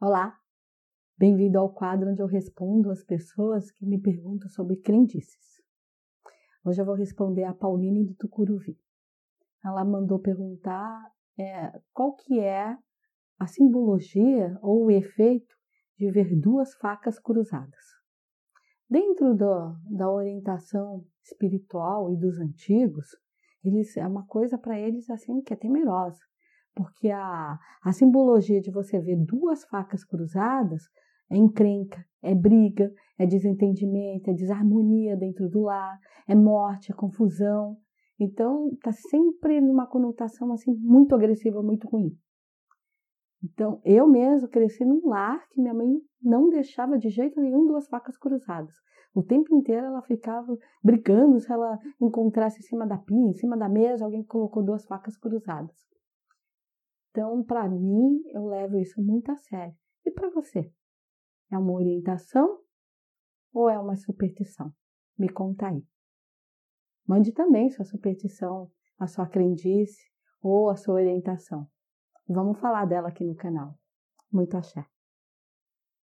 Olá, bem-vindo ao quadro onde eu respondo as pessoas que me perguntam sobre crendices. Hoje eu vou responder a Pauline do Tucuruvi. Ela mandou perguntar é, qual que é a simbologia ou o efeito de ver duas facas cruzadas. Dentro do, da orientação espiritual e dos antigos, eles é uma coisa para eles assim que é temerosa porque a, a simbologia de você ver duas facas cruzadas é encrenca, é briga, é desentendimento, é desarmonia dentro do lar, é morte, é confusão. Então, está sempre numa conotação assim muito agressiva, muito ruim. Então, eu mesmo cresci num lar que minha mãe não deixava de jeito nenhum duas facas cruzadas. O tempo inteiro ela ficava brigando se ela encontrasse em cima da pia, em cima da mesa, alguém colocou duas facas cruzadas. Então, para mim, eu levo isso muito a sério. E para você? É uma orientação ou é uma superstição? Me conta aí. Mande também sua superstição, a sua crendice ou a sua orientação. Vamos falar dela aqui no canal. Muito axé.